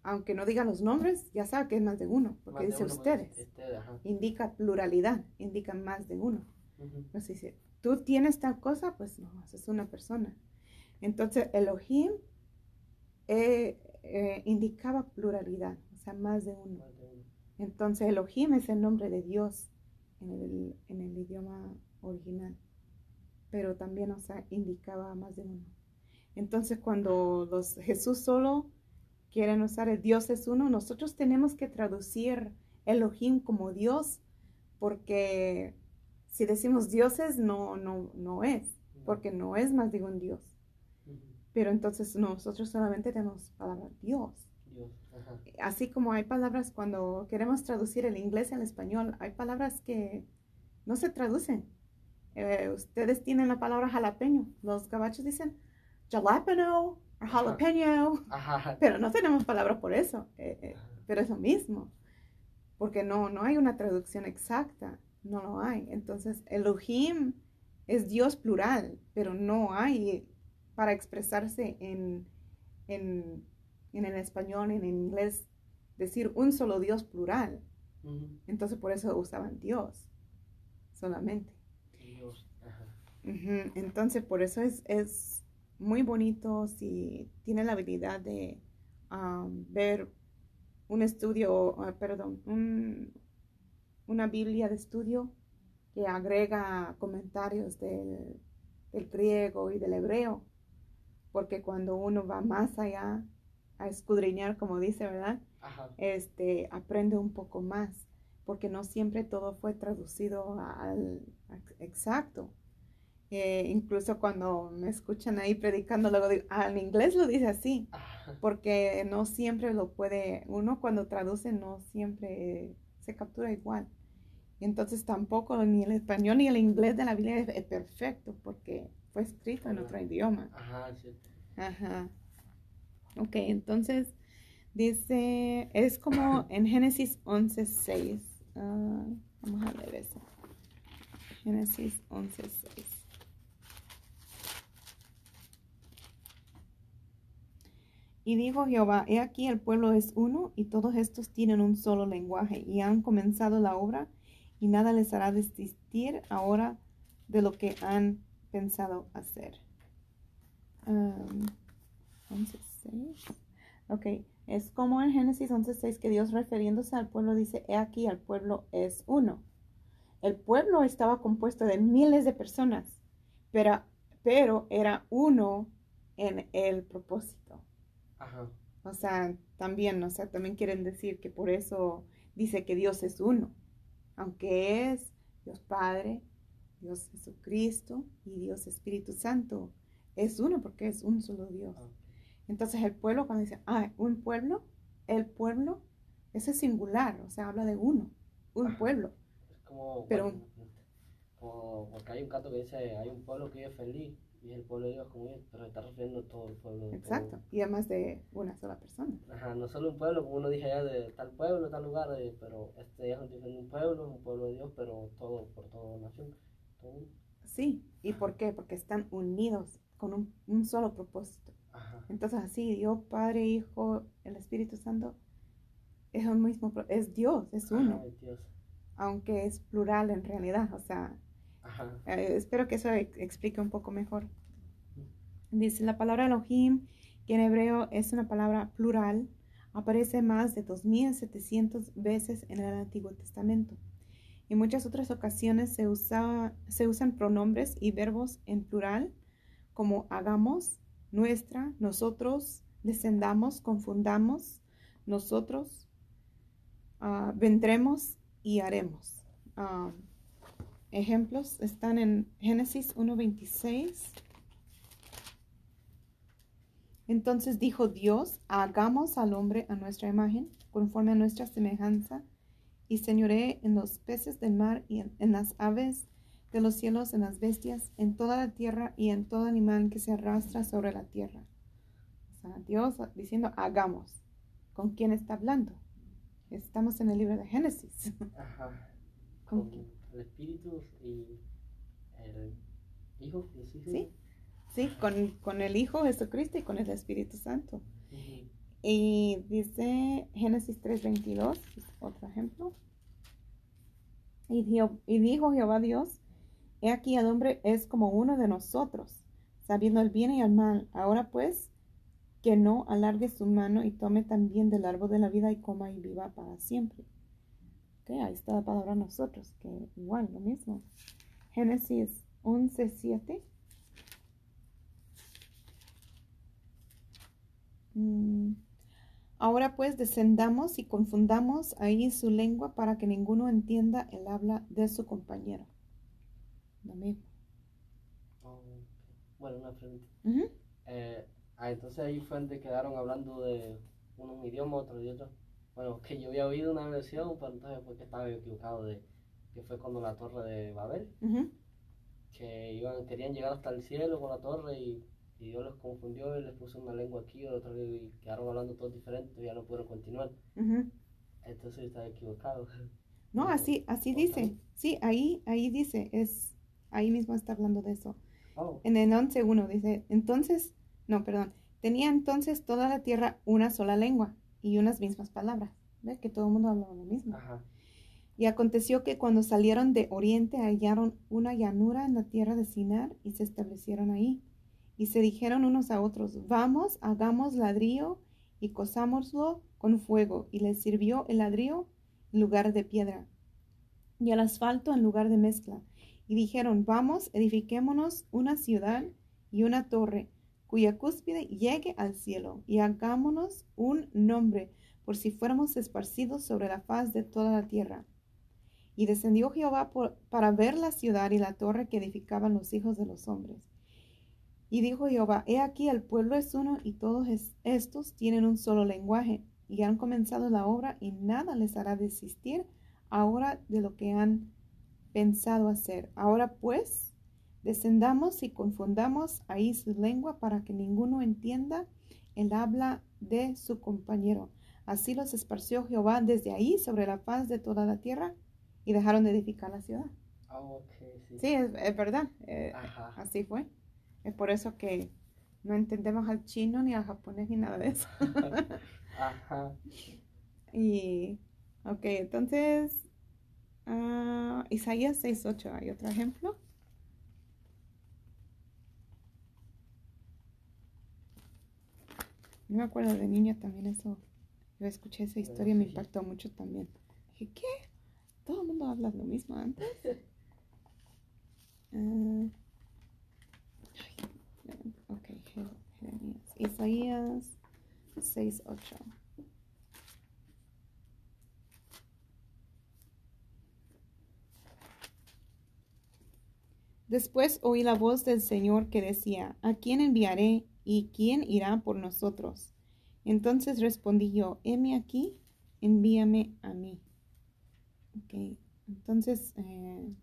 Speaker 1: aunque no diga los nombres, ya sabe que es más de uno, porque dice ustedes. indica pluralidad, indica más de uno. Entonces dice, tú tienes tal cosa, pues no, es una persona. Entonces Elohim eh, eh, indicaba pluralidad, o sea, más de uno. Entonces Elohim es el nombre de Dios en el, en el idioma original, pero también, o sea, indicaba más de uno. Entonces cuando los, Jesús solo quieren usar el Dios es uno, nosotros tenemos que traducir Elohim como Dios, porque si decimos dioses, no, no, no es, porque no es más de un Dios. Pero entonces nosotros solamente tenemos palabra Dios. Así como hay palabras cuando queremos traducir el inglés al español, hay palabras que no se traducen. Eh, ustedes tienen la palabra jalapeño. Los gabachos dicen jalapeno jalapeño, pero no tenemos palabras por eso, eh, eh, pero es lo mismo, porque no, no hay una traducción exacta, no lo hay. Entonces, Elohim es Dios plural, pero no hay para expresarse en, en, en el español, en inglés, decir un solo Dios plural. Entonces, por eso usaban Dios solamente. Entonces, por eso es, es muy bonito si tiene la habilidad de ver un estudio, ah, perdón, una Biblia de estudio que agrega comentarios del del griego y del hebreo, porque cuando uno va más allá a escudriñar, como dice, ¿verdad?
Speaker 2: Ajá.
Speaker 1: Este, aprende un poco más, porque no siempre todo fue traducido al exacto. Eh, incluso cuando me escuchan ahí predicando, luego digo, ah, en inglés lo dice así,
Speaker 2: Ajá.
Speaker 1: porque no siempre lo puede, uno cuando traduce no siempre se captura igual. Entonces tampoco ni el español ni el inglés de la Biblia es, perfecto, porque fue escrito en otro idioma.
Speaker 2: Ajá, sí.
Speaker 1: Ajá. Ok, entonces dice, es como en Génesis 11.6. Ah, vamos a leer eso. Génesis 11.6. Y dijo Jehová, he aquí el pueblo es uno y todos estos tienen un solo lenguaje y han comenzado la obra y nada les hará desistir ahora de lo que han pensado hacer. Um, 11.6. Ok, es como en Génesis 11.6 que Dios refiriéndose al pueblo dice, he aquí el pueblo es uno. El pueblo estaba compuesto de miles de personas, pero, pero era uno en el propósito.
Speaker 2: Ajá.
Speaker 1: O sea, también, o sea, también quieren decir que por eso dice que Dios es uno, aunque es Dios Padre, Dios Jesucristo y Dios Espíritu Santo. Es uno porque es un solo Dios.
Speaker 2: Ah,
Speaker 1: Entonces el pueblo, cuando dice, ah, un pueblo, el pueblo, eso es singular, o sea, habla de uno, un
Speaker 2: Ajá.
Speaker 1: pueblo.
Speaker 2: Es como,
Speaker 1: Pero-
Speaker 2: bueno, como, porque hay un canto que dice, hay un pueblo que vive feliz y el pueblo de Dios como es, pero está refiriendo a todo el pueblo.
Speaker 1: Exacto. Y además de una sola persona.
Speaker 2: Ajá, no solo un pueblo, como uno dije allá de tal pueblo, tal lugar, eh, pero este es un, un pueblo, es un pueblo de Dios, pero todo, por toda nación. Todo.
Speaker 1: Sí. ¿Y por qué? Porque están unidos con un, un solo propósito.
Speaker 2: Ajá.
Speaker 1: Entonces así, Dios, Padre, Hijo, el Espíritu Santo, es un mismo, es Dios, es uno,
Speaker 2: Dios.
Speaker 1: aunque es plural en realidad. O sea,
Speaker 2: Ajá.
Speaker 1: Eh, espero que eso ex- explique un poco mejor. Dice la palabra Elohim, que en hebreo es una palabra plural, aparece más de 2700 veces en el Antiguo Testamento. En muchas otras ocasiones se, usa- se usan pronombres y verbos en plural, como hagamos, nuestra, nosotros, descendamos, confundamos, nosotros, ah, vendremos y haremos. Ah, ejemplos están en Génesis 1.26. Entonces dijo Dios, hagamos al hombre a nuestra imagen, conforme a nuestra semejanza, y señoré en los peces del mar y en, en las aves de los cielos, en las bestias, en toda la tierra y en todo animal que se arrastra sobre la tierra. O sea, Dios diciendo, hagamos. ¿Con quién está hablando? Estamos en el libro de Génesis.
Speaker 2: Ajá.
Speaker 1: ¿Con
Speaker 2: Con el Espíritu y el Hijo, los hijos.
Speaker 1: Sí. Sí, con, con el Hijo Jesucristo y con el Espíritu Santo. Y dice Génesis 3:22, es otro ejemplo. Y, y dijo Jehová Dios, he aquí el hombre es como uno de nosotros, sabiendo el bien y el mal. Ahora pues, que no alargue su mano y tome también del árbol de la vida y coma y viva para siempre. Ok, ahí está la palabra nosotros, que igual, lo mismo. Génesis 11:7. Mm. Ahora pues descendamos y confundamos ahí su lengua para que ninguno entienda el habla de su compañero. Lo mismo.
Speaker 2: Oh. Bueno, una pregunta. Eh, ah, entonces ahí fue donde quedaron hablando de unos idiomas, otros de otros. Bueno, que yo había oído una versión, pero entonces fue que estaba equivocado de que fue cuando la torre de Babel, que iban, querían llegar hasta el cielo con la torre y, y Dios los confundió y les puso una lengua aquí, otra y quedaron hablando todos diferentes y ya no pudieron continuar. Entonces estaba equivocado.
Speaker 1: No, así, así dice. Sí, ahí, ahí dice, es, ahí mismo está hablando de eso.
Speaker 2: Oh,
Speaker 1: En el 11.1 dice, entonces, no, perdón, tenía entonces toda la tierra una sola lengua y unas mismas palabras. ¿Ves que todo el mundo hablaba lo mismo?
Speaker 2: ajá.
Speaker 1: Y aconteció que cuando salieron de oriente hallaron una llanura en la tierra de Sinar y se establecieron ahí. Y se dijeron unos a otros, vamos, hagamos ladrillo y cosámoslo con fuego. Y les sirvió el ladrillo en lugar de piedra y el asfalto en lugar de mezcla. Y dijeron, vamos, edifiquémonos una ciudad y una torre, cuya cúspide llegue al cielo, y hagámonos un nombre, por si fuéramos esparcidos sobre la faz de toda la tierra. Y descendió Jehová para ver la ciudad y la torre que edificaban los hijos de los hombres. Y dijo Jehová, he aquí el pueblo es uno y todos estos tienen un solo lenguaje y han comenzado la obra y nada les hará desistir ahora de lo que han pensado hacer. Ahora pues, descendamos y confundamos ahí su lengua para que ninguno entienda el habla de su compañero. Así los esparció Jehová desde ahí sobre la paz de toda la tierra y dejaron de edificar la ciudad.
Speaker 2: Ah,
Speaker 1: sí, es, verdad. Eh, así fue. Es por eso que no entendemos al chino ni al japonés ni nada de eso. Ajá. Y, ok, entonces, uh, Isaías 6.8, ¿hay otro ejemplo? Yo me acuerdo de niña también eso. Yo escuché esa historia y me impactó mucho también. Dije, ¿qué? Todo el mundo habla lo mismo antes. Uh, Ok, Jeremías. Isaías 6, Después oí la voz del Señor que decía, ¿a quién enviaré y quién irá por nosotros? Entonces respondí yo, heme aquí, envíame a mí. Entonces eh,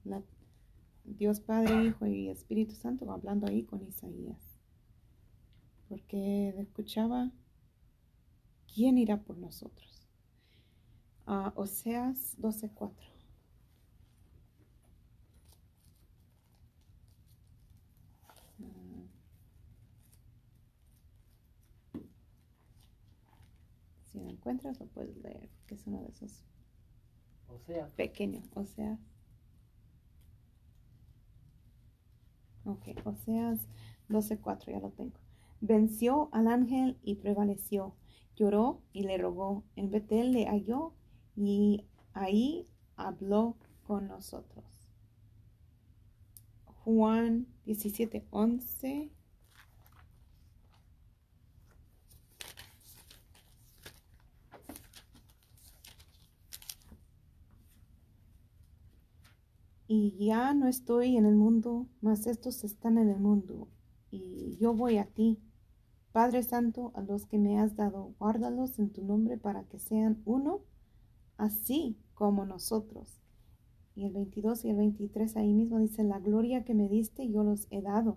Speaker 1: Dios Padre, Hijo y Espíritu Santo hablando ahí con Isaías porque escuchaba, ¿quién irá por nosotros? Uh, Oseas 12:4. Uh, si lo encuentras, lo puedes leer, que es uno de esos
Speaker 2: Oseas.
Speaker 1: pequeños. Oseas. Ok, Oseas 12:4, ya lo tengo. Venció al ángel y prevaleció. Lloró y le rogó. En Betel le halló y ahí habló con nosotros. Juan 17, Y ya no estoy en el mundo, mas estos están en el mundo, y yo voy a ti. Padre Santo, a los que me has dado, guárdalos en tu nombre para que sean uno, así como nosotros. Y el 22 y el 23 ahí mismo dice, la gloria que me diste yo los he dado,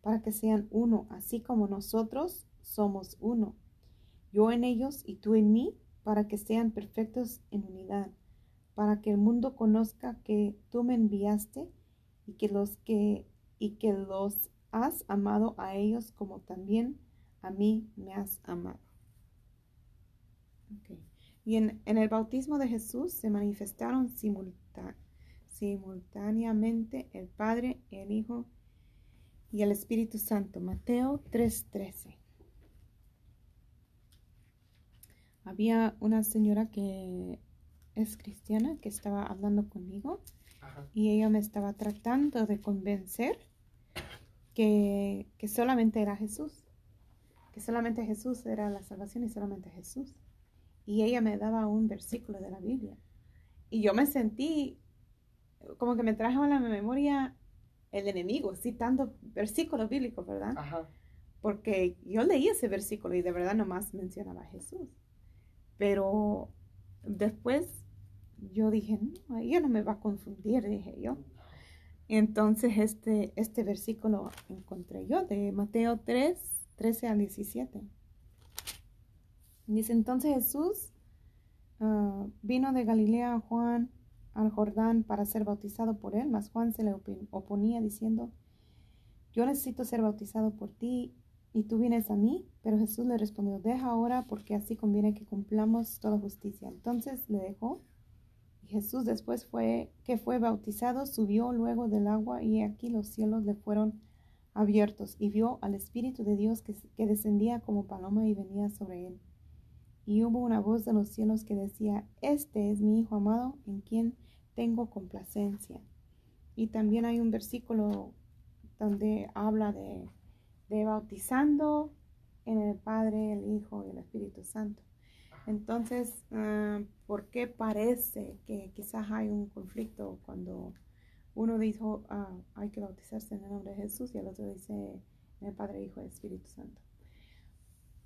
Speaker 1: para que sean uno, así como nosotros somos uno. Yo en ellos y tú en mí, para que sean perfectos en unidad, para que el mundo conozca que tú me enviaste y que los que y que los has amado a ellos como también a mí me has amado. Y en, el bautismo de Jesús se manifestaron simultáneamente el Padre, el Hijo y el Espíritu Santo. Mateo 3:13. Había una señora que es cristiana que estaba hablando conmigo y ella me estaba tratando de convencer que, que solamente era Jesús que solamente Jesús era la salvación y solamente Jesús. Y ella me daba un versículo de la Biblia. Y yo me sentí como que me trajo a la memoria el enemigo citando versículos bíblicos, ¿verdad? Ajá. Porque yo leí ese versículo y de verdad nomás mencionaba a Jesús. Pero después yo dije, no, ella no me va a confundir, dije yo. Entonces este, este versículo encontré yo de Mateo 3, 13 al 17. Dice entonces Jesús ah, vino de Galilea a Juan al Jordán para ser bautizado por él, mas Juan se le oponía diciendo, yo necesito ser bautizado por ti y tú vienes a mí. Pero Jesús le respondió, deja ahora porque así conviene que cumplamos toda justicia. Entonces le dejó. Y Jesús después fue que fue bautizado, subió luego del agua y aquí los cielos le fueron abiertos y vio al Espíritu de Dios que, descendía como paloma y venía sobre él. Y hubo una voz de los cielos que decía, Este es mi Hijo amado en quien tengo complacencia. Y también hay un versículo donde habla de, de bautizando en el Padre, el Hijo y el Espíritu Santo. Entonces, ah, ¿por qué parece que quizás hay un conflicto cuando uno dijo ah, hay que bautizarse en el nombre de Jesús y el otro dice en el Padre, Hijo y Espíritu Santo?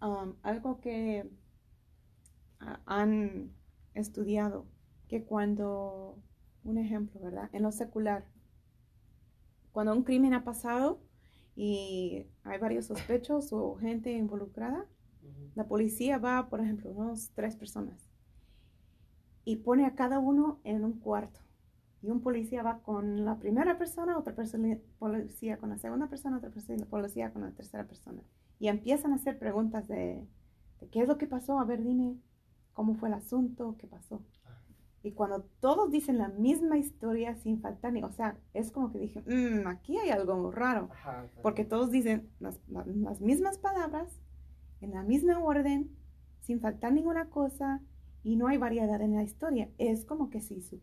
Speaker 1: Um, algo que ah, han estudiado, que cuando, un ejemplo, ¿verdad? En lo secular, cuando un crimen ha pasado y hay varios sospechosos o gente involucrada, la policía va, por ejemplo, unos tres personas y pone a cada uno en un cuarto. Y un policía va con la primera persona, otra persona, policía con la segunda persona, otra persona, policía con la tercera persona. Y empiezan a hacer preguntas de, de qué es lo que pasó, a ver, dime cómo fue el asunto, qué pasó. Y cuando todos dicen la misma historia sin faltar ni, o sea, es como que dije, mmm, aquí hay algo raro, porque todos dicen las, las, mismas palabras, en la misma orden, sin faltar ninguna cosa, y no hay variedad en la historia. Es como que si se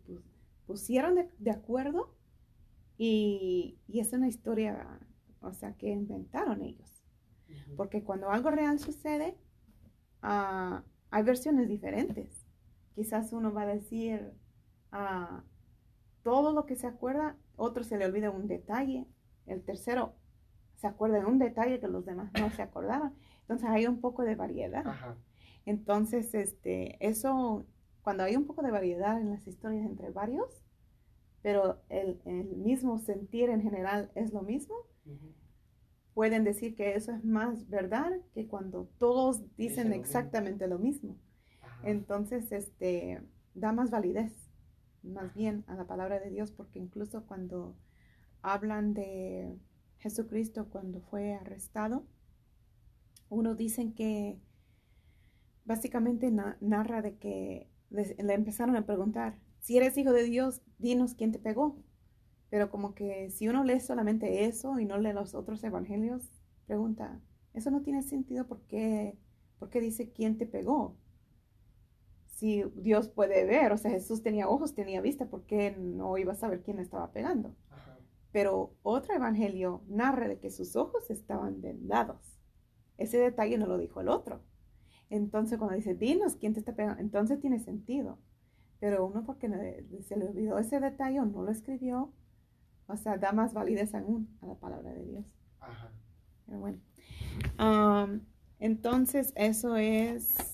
Speaker 1: pusieron de, de acuerdo y, y, es una historia, o sea, que inventaron ellos. Porque cuando algo real sucede, uh, hay versiones diferentes. Quizás uno va a decir uh, todo lo que se acuerda, otro se le olvida un detalle, el tercero se acuerda de un detalle que los demás no se acordaban. Entonces hay un poco de variedad. Ajá. Entonces, este, eso, cuando hay un poco de variedad en las historias entre varios, pero el, el mismo sentir en general es lo mismo, pueden decir que eso es más verdad que cuando todos dicen exactamente lo mismo. Entonces, este, da más validez, más bien, a la palabra de Dios, porque incluso cuando hablan de Jesucristo cuando fue arrestado, uno dicen que básicamente narra de que le empezaron a preguntar, si eres hijo de Dios, dinos quién te pegó. Pero como que si uno lee solamente eso y no lee los otros evangelios, pregunta, eso no tiene sentido porque, porque dice quién te pegó. Si Dios puede ver, o sea, Jesús tenía ojos, tenía vista, ¿por qué no iba a saber quién estaba pegando? Pero otro evangelio narra de que sus ojos estaban vendados. Ese detalle no lo dijo el otro. Entonces cuando dice, dinos quién te está pegando, entonces tiene sentido. Pero uno porque se le olvidó ese detalle o no lo escribió, o sea, da más validez aún a la palabra de Dios. Ajá. Pero bueno. entonces, eso es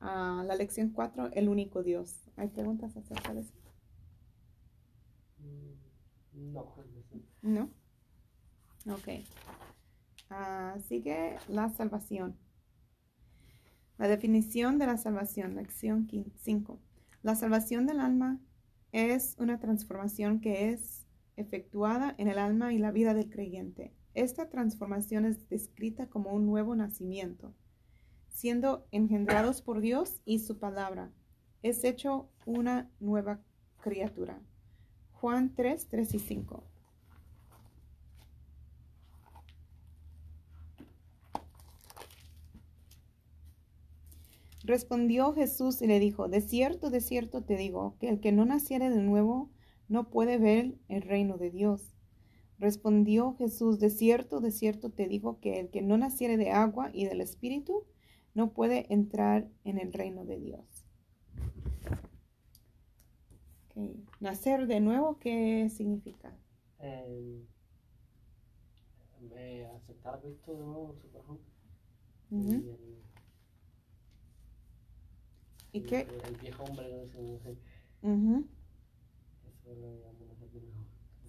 Speaker 1: uh, la lección 4, el único Dios. ¿Hay preguntas acerca de eso?
Speaker 2: Mm, no.
Speaker 1: ¿No? Ok. Uh, sigue la salvación. La definición de la salvación, lección 5. La salvación del alma es una transformación que es efectuada en el alma y la vida del creyente. Esta transformación es descrita como un nuevo nacimiento, siendo engendrados por Dios y su palabra. Es hecho una nueva criatura. Juan 3, 3 y 5. Respondió Jesús y le dijo, de cierto, de cierto te digo, que el que no naciere de nuevo no puede ver el reino de Dios. Respondió Jesús, de cierto, de cierto te digo que el que no naciere de agua y del Espíritu no puede entrar en el reino de Dios. Nacer de nuevo, ¿qué significa?
Speaker 2: Eh, aceptar a Cristo de nuevo su corazón.
Speaker 1: ¿Y, qué?
Speaker 2: El, viejo hombre,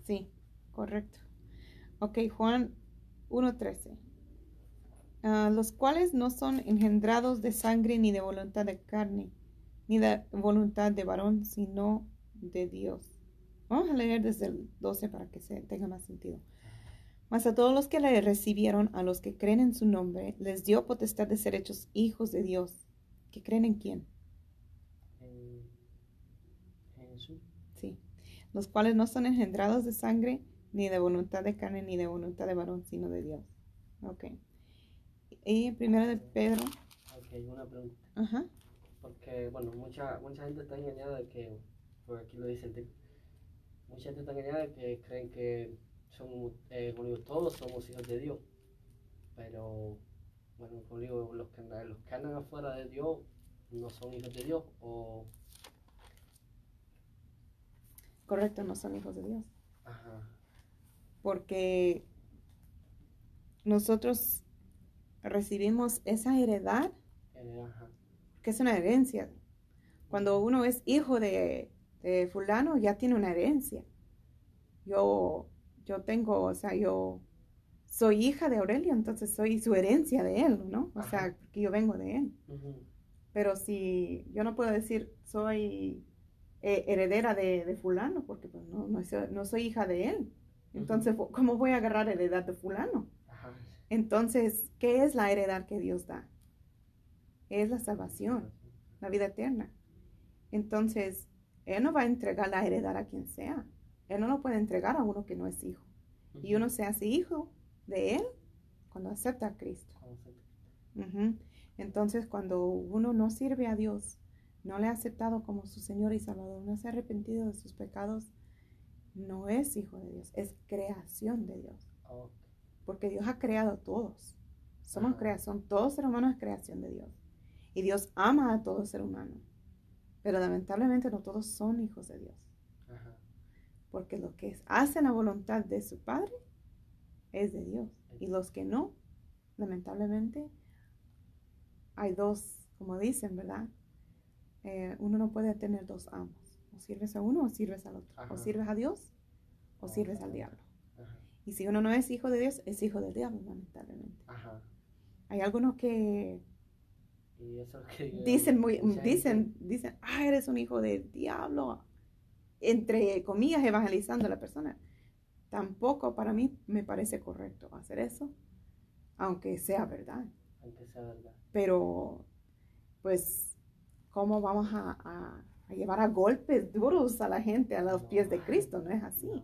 Speaker 1: Sí, correcto. Ok, Juan 1.13. Ah, los cuales no son engendrados de sangre ni de voluntad de carne, ni de voluntad de varón, sino de Dios. Vamos a leer desde el 12 para que se tenga más sentido. Mas a todos los que le recibieron, a los que creen en su nombre, les dio potestad de ser hechos hijos de Dios. ¿Que creen en quién? los cuales no son engendrados de sangre, ni de voluntad de carne, ni de voluntad de varón, sino de Dios. Ok. Y primero de Pedro.
Speaker 2: Ok, una pregunta. Ajá. Porque, bueno, mucha, mucha gente está engañada de que, por aquí lo dice el mucha gente está engañada que creen que somos, eh, todos somos hijos de Dios. Pero, bueno, como digo, los que, andan- los que andan afuera de Dios no son hijos de Dios. O,
Speaker 1: Correcto, no son hijos de Dios.
Speaker 2: ajá,
Speaker 1: Porque nosotros recibimos esa heredad, que es una herencia. Cuando uno es hijo de, de fulano, ya tiene una herencia. Yo, yo tengo, o sea, yo soy hija de Aurelio, entonces soy su herencia de él, ¿no? O sea, porque yo vengo de él. Pero si yo no puedo decir soy eh, heredera de, de fulano, porque pues no, no, soy, no soy hija de él. Entonces, ¿cómo voy a agarrar heredad de fulano? Entonces, ¿qué es la heredad que Dios da? Es la salvación, la vida eterna. Entonces, Él no va a entregar la heredad a quien sea. Él no lo puede entregar a uno que no es hijo. Y uno se hace hijo de Él cuando acepta a Cristo. Entonces, cuando uno no sirve a Dios, no le ha aceptado como su Señor y Salvador, no se ha arrepentido de sus pecados, no es hijo de Dios, es creación de Dios. Porque Dios ha creado a todos. Somos creación, todo ser humano es creación de Dios. Y Dios ama a todo ser humano. Pero lamentablemente no todos son hijos de Dios.
Speaker 2: ajá,
Speaker 1: Porque los que hacen la voluntad de su Padre es de Dios. Y los que no, lamentablemente, hay dos, como dicen, ¿verdad? Eh, uno no puede tener dos amos. O sirves a uno o sirves al otro.
Speaker 2: Ajá.
Speaker 1: O sirves a Dios o sirves al diablo. Y si uno no es hijo de Dios, es hijo del diablo, lamentablemente.
Speaker 2: ajá.
Speaker 1: Hay algunos que
Speaker 2: Y eso
Speaker 1: dicen, muy, dicen, dicen, ah, eres un hijo del diablo, entre comillas, evangelizando a la persona. Tampoco para mí me parece correcto hacer eso, aunque sea verdad.
Speaker 2: Aunque sea verdad.
Speaker 1: Pero, pues, ¿cómo vamos a, a- a llevar a golpes duros a la gente a los
Speaker 2: No,
Speaker 1: pies de Cristo? No es así.
Speaker 2: no.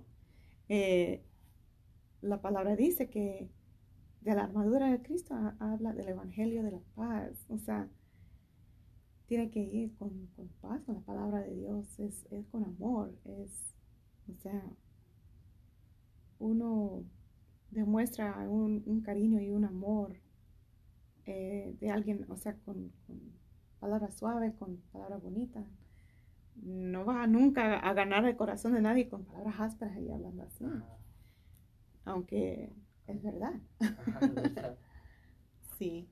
Speaker 1: Eh, la palabra dice que de la armadura de Cristo ha- habla del evangelio de la paz. O sea, tiene que ir con, con paz, con la palabra de Dios, es, es con amor, es, o sea, uno demuestra un, cariño y un amor eh, de alguien, o sea, con, con palabras suaves, con palabras bonitas. No vas nunca a ganar el corazón de nadie con palabras ásperas y hablando así, aunque es verdad.
Speaker 2: ajá, es verdad.
Speaker 1: Sí.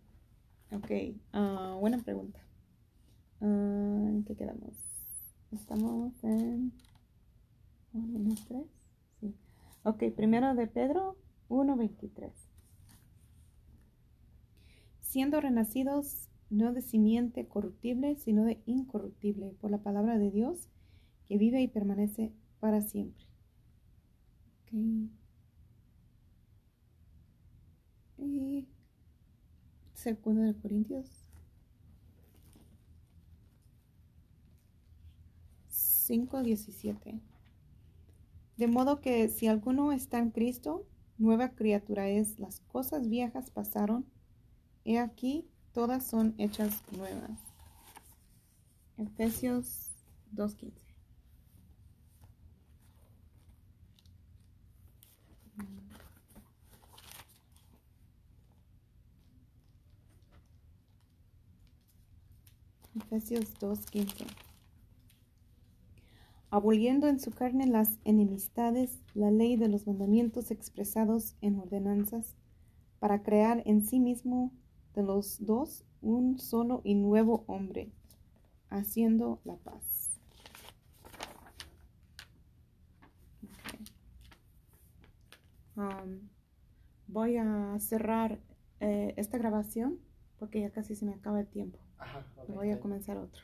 Speaker 1: Ok, ah, buena pregunta. Ah, ¿En qué quedamos? Estamos en... uno, dos, tres. Sí. Ok, primero de Pedro 1.23. Siendo renacidos no de simiente corruptible, sino de incorruptible, por la palabra de Dios, que vive y permanece para siempre. Ok. Y Segundo de Corintios 5:17. De modo que si alguno está en Cristo, nueva criatura es, las cosas viejas pasaron, he aquí, todas son hechas nuevas. Efesios 2:15. Efesios 2:15. Aboliendo en su carne las enemistades, la ley de los mandamientos expresados en ordenanzas, para crear en sí mismo de los dos un solo y nuevo hombre, haciendo la paz. Voy a cerrar eh, esta grabación porque ya casi se me acaba el tiempo.
Speaker 2: Ajá,
Speaker 1: Voy a comenzar otro.